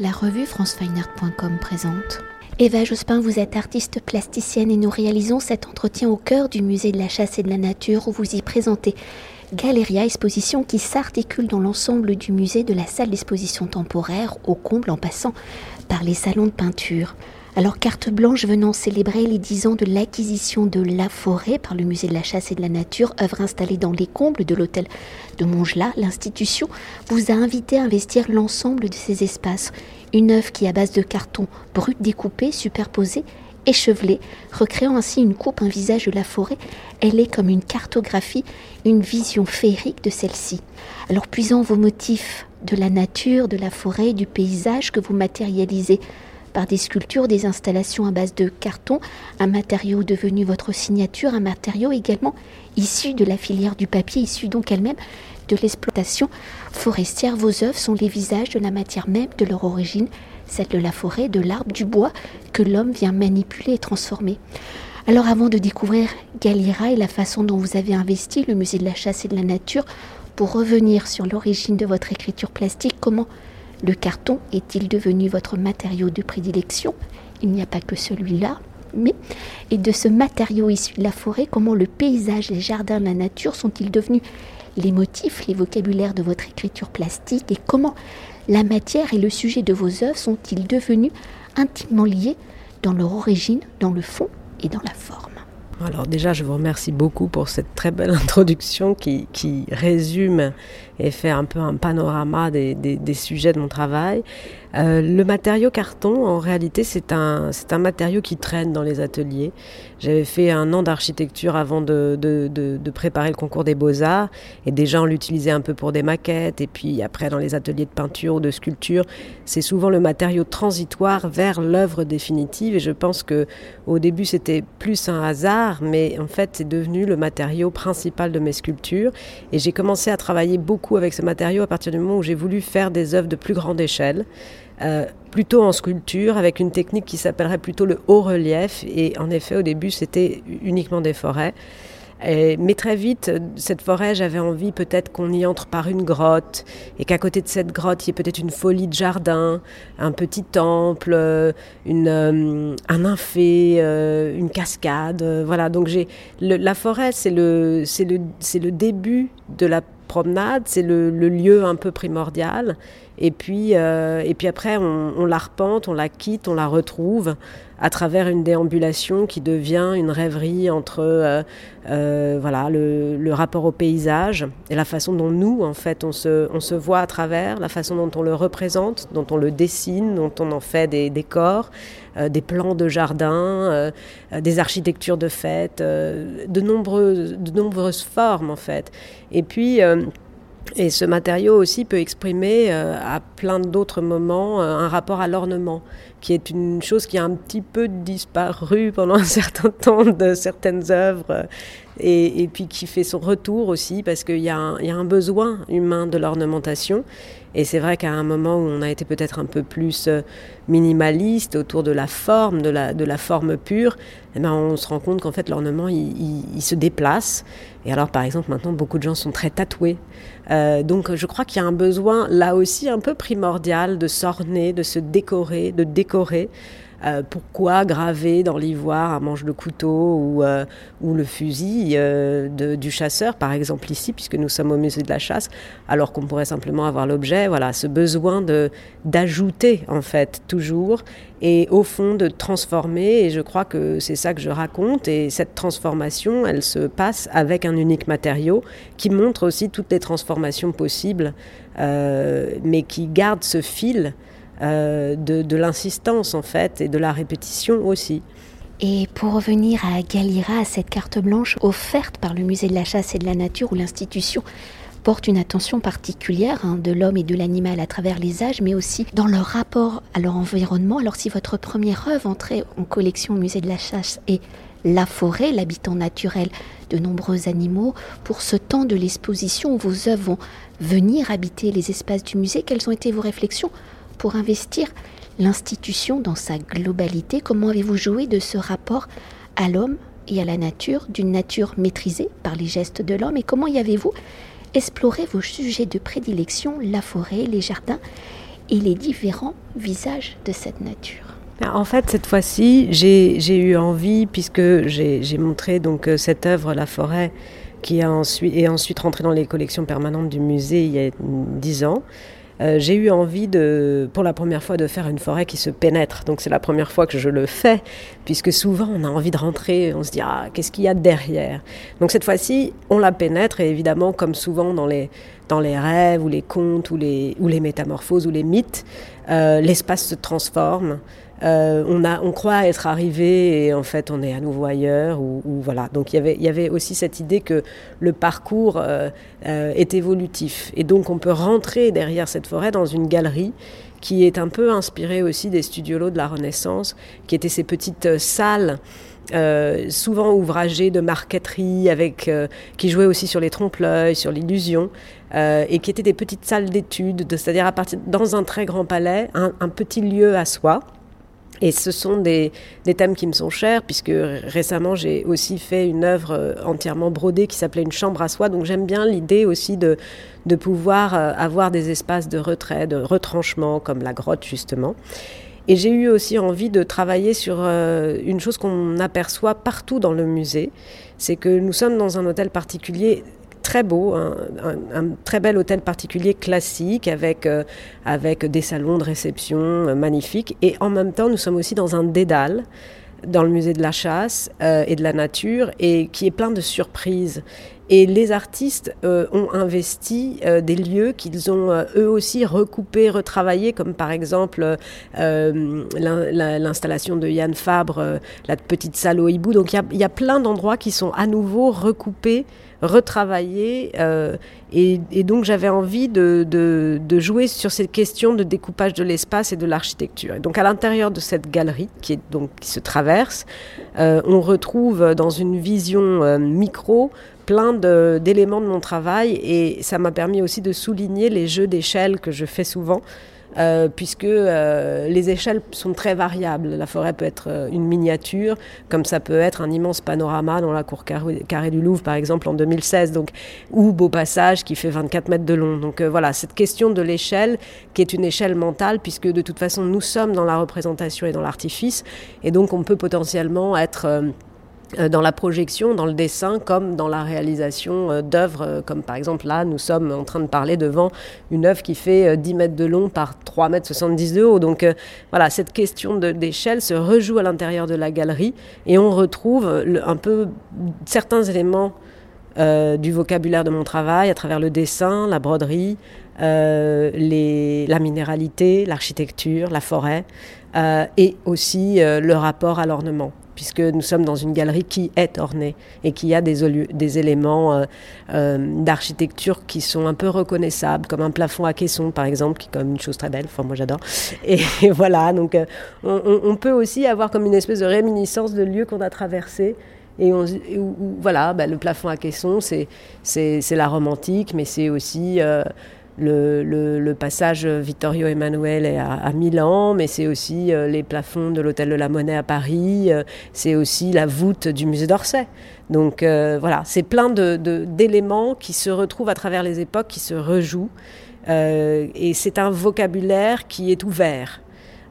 La revue francefineart.com présente. Eva Jospin, vous êtes artiste plasticienne et nous réalisons cet entretien au cœur du musée de la chasse et de la nature où vous y présentez Galeria Exposition qui s'articule dans l'ensemble du musée de la salle d'exposition temporaire au comble en passant par les salons de peinture. Alors, carte blanche venant célébrer les 10 ans de l'acquisition de La Forêt par le Musée de la Chasse et de la Nature, œuvre installée dans les combles de l'hôtel de Montgelat, l'institution vous a invité à investir l'ensemble de ces espaces. Une œuvre qui, à base de carton brut découpé, superposé, échevelé, recréant ainsi une coupe, un visage de la forêt, elle est comme une cartographie, une vision féerique de celle-ci. Alors, puisant vos motifs de la nature, de la forêt, du paysage que vous matérialisez, par des sculptures, des installations à base de carton, un matériau devenu votre signature, un matériau également issu de la filière du papier, issu donc elle-même de l'exploitation forestière. Vos œuvres sont les visages de la matière même de leur origine, celle de la forêt, de l'arbre, du bois que l'homme vient manipuler et transformer. Alors avant de découvrir Galira et la façon dont vous avez investi le musée de la chasse et de la nature, pour revenir sur l'origine de votre écriture plastique, comment le carton est-il devenu votre matériau de prédilection? Il n'y a pas que celui-là, mais et de ce matériau issu de la forêt, comment le paysage, les jardins, la nature sont-ils devenus les motifs, les vocabulaires de votre écriture plastique et comment la matière et le sujet de vos œuvres sont-ils devenus intimement liés dans leur origine, dans le fond et dans la forme? Alors déjà, je vous remercie beaucoup pour cette très belle introduction qui, qui résume et fait un peu un panorama des, des, sujets de mon travail. Euh, le matériau carton, en réalité, c'est un, c'est un matériau qui traîne dans les ateliers. J'avais fait un an d'architecture avant de, de, de, de, préparer le concours des beaux-arts, et déjà on l'utilisait un peu pour des maquettes, et puis après dans les ateliers de peinture ou de sculpture, c'est souvent le matériau transitoire vers l'œuvre définitive, et je pense que au début c'était plus un hasard, mais en fait c'est devenu le matériau principal de mes sculptures, et j'ai commencé à travailler beaucoup avec ce matériau à partir du moment où j'ai voulu faire des œuvres de plus grande échelle. Euh, plutôt en sculpture, avec une technique qui s'appellerait plutôt le haut relief. Et en effet, au début, c'était uniquement des forêts. Mais très vite, cette forêt, j'avais envie peut-être qu'on y entre par une grotte et qu'à côté de cette grotte, il y ait peut-être une folie de jardin, un petit temple, une, euh, un nymphée, euh, une cascade. Euh, voilà, donc j'ai la forêt, c'est le début de la promenade, c'est le, lieu un peu primordial. Et puis, euh, et puis après, on, on, la repente, on la quitte, on la retrouve à travers une déambulation qui devient une rêverie entre euh, euh, voilà, le, rapport au paysage et la façon dont nous, en fait, on se, on se voit à travers, la façon dont on le représente, dont on le dessine, dont on en fait des décors, euh, des plans de jardin, des architectures de fête, euh, de, nombreuses, de nombreuses formes, en fait. Et puis... Et ce matériau aussi peut exprimer euh, à plein d'autres moments euh, un rapport à l'ornement, qui est une chose qui a un petit peu disparu pendant un certain temps de certaines œuvres, et, et puis qui fait son retour aussi, parce qu'il y, a un besoin humain de l'ornementation. Et c'est vrai qu'à un moment où on a été peut-être un peu plus euh, minimaliste autour de la forme, de la, forme pure, eh ben on se rend compte qu'en fait l'ornement il, se déplace. Et alors par exemple maintenant beaucoup de gens sont très tatoués. Euh, donc je crois qu'il y a un besoin là aussi un peu primordial de s'orner, de se décorer, de décorer. Euh, pourquoi graver dans l'ivoire un manche de couteau ou, euh, le fusil euh, du chasseur, par exemple ici, puisque nous sommes au musée de la chasse, alors qu'on pourrait simplement avoir l'objet, voilà, ce besoin d'ajouter en fait toujours et au fond de transformer. Et je crois que c'est ça que je raconte. Et cette transformation, elle se passe avec un unique matériau qui montre aussi toutes les transformations possibles, mais qui garde ce fil euh, de, l'insistance en fait et de la répétition aussi. Et pour revenir à Galira, à cette carte blanche offerte par le musée de la chasse et de la nature où l'institution porte une attention particulière hein, de l'homme et de l'animal à travers les âges, mais aussi dans leur rapport à leur environnement. Alors si votre première œuvre entrait en collection au musée de la chasse est la forêt, l'habitant naturel de nombreux animaux, pour ce temps de l'exposition où vos œuvres vont venir habiter les espaces du musée, quelles ont été vos réflexions pour investir l'institution dans sa globalité Comment avez-vous joué de ce rapport à l'homme et à la nature, d'une nature maîtrisée par les gestes de l'homme? Et comment y avez-vous exploré vos sujets de prédilection, la forêt, les jardins et les différents visages de cette nature? En fait, cette fois-ci, j'ai eu envie, puisque j'ai montré donc euh, cette œuvre, La forêt, qui est ensuite rentrée dans les collections permanentes du musée il y a dix ans. Euh, j'ai eu envie de, pour la première fois, de faire une forêt qui se pénètre. Donc c'est la première fois que je le fais, puisque souvent on a envie de rentrer, on se dit ah qu'est-ce qu'il y a derrière? Donc cette fois-ci, on la pénètre et évidemment, comme souvent dans les dans les rêves ou les contes ou les ou les métamorphoses ou les mythes, euh, l'espace se transforme. Euh, on, a, on croit être arrivé et en fait on est à nouveau ailleurs. Ou, voilà. Donc il y avait aussi cette idée que le parcours euh, est évolutif. Et donc on peut rentrer derrière cette forêt dans une galerie qui est un peu inspirée aussi des studios de la Renaissance, qui étaient ces petites salles. Souvent ouvragées de marqueterie, avec, qui jouaient aussi sur les trompe-l'œil, sur l'illusion, et qui étaient des petites salles d'études, c'est-à-dire à partir dans un très grand palais, un petit lieu à soi, et ce sont des, des, thèmes qui me sont chers, puisque récemment j'ai aussi fait une œuvre euh, entièrement brodée qui s'appelait Une chambre à soi. Donc j'aime bien l'idée aussi de, de pouvoir euh, avoir des espaces de retrait, de retranchement, comme la grotte justement. Et j'ai eu aussi envie de travailler sur euh, une chose qu'on aperçoit partout dans le musée, c'est que nous sommes dans un hôtel particulier très beau, un, très bel hôtel particulier classique avec, euh, avec des salons de réception euh, magnifiques. Et en même temps, nous sommes aussi dans un dédale dans le musée de la chasse euh, et de la nature et qui est plein de surprises. Et les artistes ont investi des lieux qu'ils ont eux aussi recoupés, retravaillés, comme par exemple l'installation de Yann Fabre, la petite salle au hibou. Donc il y, a plein d'endroits qui sont à nouveau recoupés retravailler. Euh, et, donc j'avais envie de, de, jouer sur cette question de découpage de l'espace et de l'architecture. Et donc à l'intérieur de cette galerie qui, est, donc, qui se traverse, euh, on retrouve dans une vision euh, micro plein d'éléments de, de mon travail et ça m'a permis aussi de souligner les jeux d'échelle que je fais souvent. Euh, puisque euh, les échelles sont très variables. La forêt peut être euh, une miniature, comme ça peut être un immense panorama dans la cour carrée du Louvre, par exemple, en 2016, donc, ou Beau Passage qui fait 24 mètres de long. Donc voilà, cette question de l'échelle, qui est une échelle mentale, puisque de toute façon, nous sommes dans la représentation et dans l'artifice, et donc on peut potentiellement être dans la projection, dans le dessin, comme dans la réalisation euh, d'œuvres, euh, comme par exemple là, nous sommes en train de parler devant une œuvre qui fait 10 mètres de long par 3 mètres 70 de haut. Donc voilà, cette question d'échelle se rejoue à l'intérieur de la galerie et on retrouve un peu certains éléments du vocabulaire de mon travail à travers le dessin, la broderie, la minéralité, l'architecture, la forêt et aussi le rapport à l'ornement puisque nous sommes dans une galerie qui est ornée et qui a des, des éléments euh, euh, d'architecture qui sont un peu reconnaissables, comme un plafond à caisson par exemple, qui est comme une chose très belle, enfin moi j'adore. Et, voilà, donc euh, on, peut aussi avoir comme une espèce de réminiscence de lieux qu'on a traversés. Et on, voilà, bah, le plafond à caisson, c'est la romantique, mais c'est aussi le, passage Vittorio Emanuele à, Milan, mais c'est aussi euh, les plafonds de l'Hôtel de la Monnaie à Paris, euh, c'est aussi la voûte du musée d'Orsay. Donc euh, voilà, c'est plein d'éléments de, qui se retrouvent à travers les époques, qui se rejouent. et c'est un vocabulaire qui est ouvert.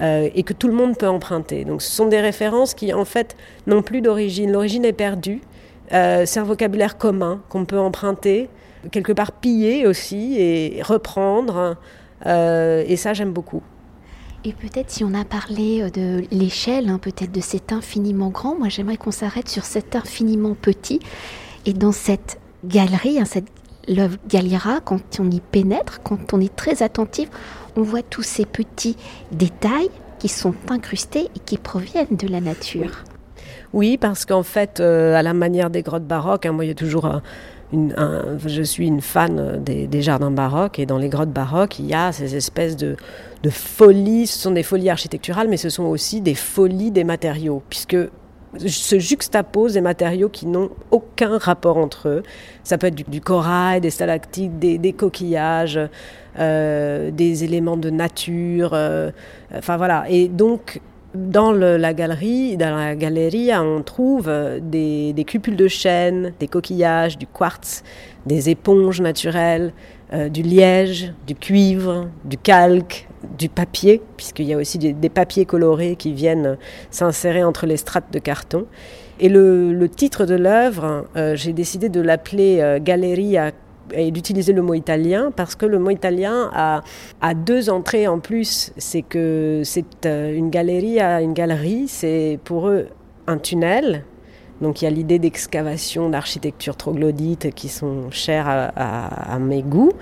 et que tout le monde peut emprunter. Donc ce sont des références qui en fait n'ont plus d'origine. L'origine est perdue. c'est un vocabulaire commun qu'on peut emprunter quelque part piller aussi et reprendre. Euh, et ça, j'aime beaucoup. Et peut-être si on a parlé euh, de l'échelle, hein, peut-être de cet infiniment grand, moi j'aimerais qu'on s'arrête sur cet infiniment petit. Et dans cette galerie, hein, cette l'œuvre Galliera, quand on y pénètre, quand on est très attentif, on voit tous ces petits détails qui sont incrustés et qui proviennent de la nature. Oui, parce qu'en fait, euh, à la manière des grottes baroques, hein, moi il y a toujours un je suis une fan des, jardins baroques et dans les grottes baroques, il y a ces espèces de, folies. Ce sont des folies architecturales, mais ce sont aussi des folies des matériaux, puisque se juxtaposent des matériaux qui n'ont aucun rapport entre eux. Ça peut être du, corail, des stalactites, des, coquillages, euh, des éléments de nature. Euh, enfin voilà. Et donc dans la galerie, dans la galerie, on trouve euh, des, cupules de chêne, des coquillages, du quartz, des éponges naturelles, du liège, du cuivre, du calque, du papier, puisqu'il y a aussi des, papiers colorés qui viennent s'insérer entre les strates de carton. Et le, titre de l'œuvre, j'ai décidé de l'appeler Galerie à et d'utiliser le mot italien parce que le mot italien a, a deux entrées en plus. C'est que c'est euh, une galerie une galerie, c'est pour eux un tunnel. Donc il y a l'idée d'excavation, d'architecture troglodyte qui sont chères à, mes goûts.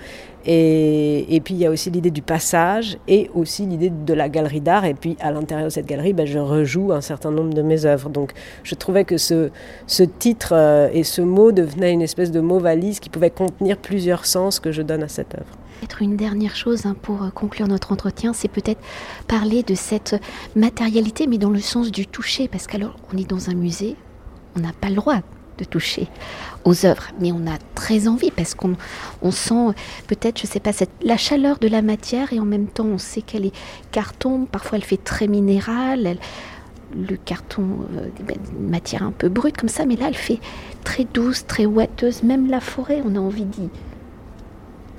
Et, puis il y a aussi l'idée du passage et aussi l'idée de la galerie d'art. Et puis à l'intérieur de cette galerie, ben, je rejoue un certain nombre de mes œuvres. Donc je trouvais que ce, ce titre euh, et ce mot devenaient une espèce de mot valise qui pouvait contenir plusieurs sens que je donne à cette œuvre. Peut-être une dernière chose hein, pour euh, conclure notre entretien, c'est peut-être parler de cette matérialité, mais dans le sens du toucher, parce qu'alors on est dans un musée, on n'a pas le droit de toucher aux œuvres, mais on a très envie parce qu'on on sent peut-être, je sais pas, cette, la chaleur de la matière et en même temps on sait qu'elle est carton, parfois elle fait très minérale, le carton, euh, ben, une matière un peu brute comme ça, mais là elle fait très douce, très ouateuse, même la forêt, on a envie d'y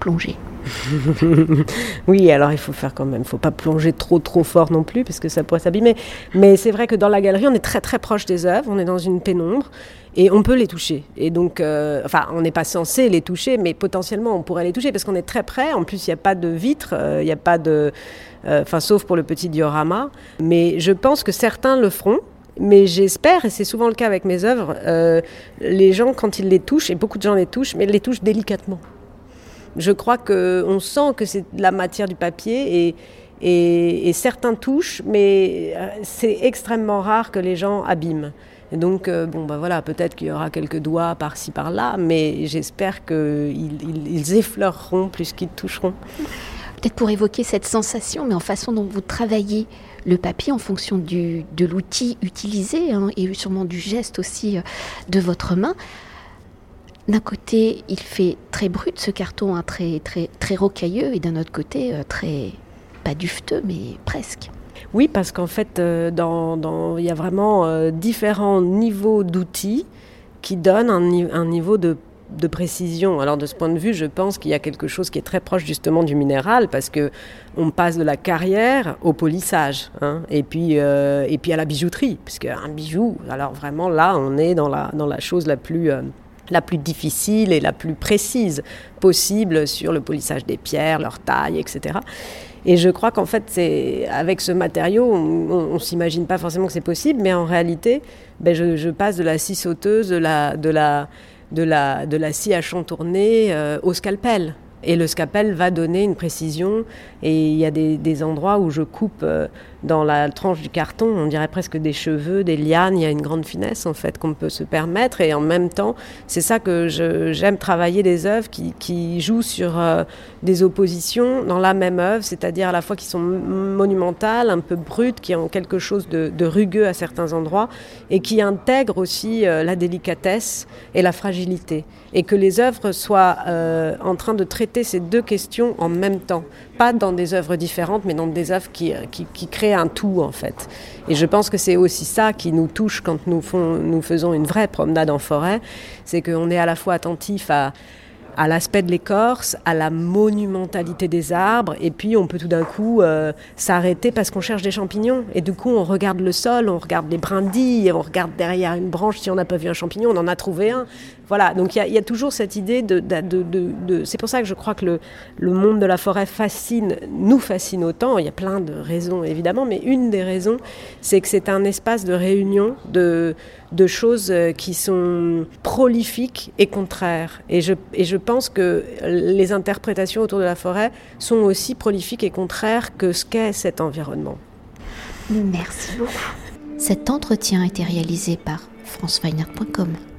plonger. oui, alors il faut faire quand même, faut pas plonger trop trop fort non plus parce que ça pourrait s'abîmer. Mais c'est vrai que dans la galerie, on est très très proche des œuvres, on est dans une pénombre et on peut les toucher. Et donc, euh, enfin, on n'est pas censé les toucher, mais potentiellement on pourrait les toucher parce qu'on est très près. En plus, il n'y a pas de vitre, euh, il n'y a pas de, euh, enfin, sauf pour le petit diorama. Mais je pense que certains le feront. Mais j'espère, et c'est souvent le cas avec mes œuvres, les gens quand ils les touchent, et beaucoup de gens les touchent, mais ils les touchent délicatement. Je crois qu'on sent que c'est la matière du papier et, certains touchent, mais euh, c'est extrêmement rare que les gens abîment. Donc, euh, bon, bah voilà, peut-être qu'il y aura quelques doigts par-ci par-là, mais j'espère qu'ils ils, effleureront plus qu'ils toucheront. Peut-être pour évoquer cette sensation, mais en façon dont vous travaillez le papier en fonction de l'outil utilisé hein, et sûrement du geste aussi euh, de votre main. D'un côté, il fait très brut ce carton, hein, très, très, très rocailleux, et d'un autre côté, euh, très, pas dufteux, mais presque. Oui, parce qu'en fait, euh, dans, il y a vraiment euh, différents niveaux d'outils qui donnent un, niveau de, précision. Alors de ce point de vue, je pense qu'il y a quelque chose qui est très proche justement du minéral, parce que on passe de la carrière au polissage, hein, et puis et puis à la bijouterie, puisque un bijou, alors vraiment là, on est dans la dans la chose la plus la plus difficile et la plus précise possible sur le polissage des pierres, leur taille, etc. Et je crois qu'en fait, c'est avec ce matériau, on, ne s'imagine pas forcément que c'est possible, mais en réalité, ben je, passe de la scie sauteuse, de la, de la, de la, de la scie à chantourner euh, au scalpel. Et le scalpel va donner une précision. Et il y a des, endroits où je coupe euh, dans la tranche du carton, on dirait presque des cheveux, des lianes. Il y a une grande finesse en fait qu'on peut se permettre. Et en même temps, c'est ça que j'aime travailler des œuvres qui, jouent sur euh, des oppositions dans la même œuvre, c'est-à-dire à la fois qui sont monumentales, un peu brutes, qui ont quelque chose de, rugueux à certains endroits, et qui intègrent aussi euh, la délicatesse et la fragilité. Et que les œuvres soient en train de traiter ces deux questions en même temps. Pas dans des œuvres différentes, mais dans des œuvres qui, qui, créent un tout, en fait. Et je pense que c'est aussi ça qui nous touche quand nous, nous faisons une vraie promenade en forêt. C'est qu'on est à la fois attentif à à l'aspect de l'écorce, à la monumentalité des arbres, et puis on peut tout d'un coup euh, s'arrêter parce qu'on cherche des champignons, et du coup on regarde le sol, on regarde les brindilles, on regarde derrière une branche si on n'a pas vu un champignon, on en a trouvé un. Voilà, donc il y, a toujours cette idée de... de, c'est pour ça que je crois que le, le, monde de la forêt fascine, nous fascine autant, il y a plein de raisons évidemment, mais une des raisons, c'est que c'est un espace de réunion, de de choses euh, qui sont prolifiques et contraires. Et je, et je pense que les interprétations autour de la forêt sont aussi prolifiques et contraires que ce qu'est cet environnement. Merci beaucoup. Cet entretien a été réalisé par franceweiner.com.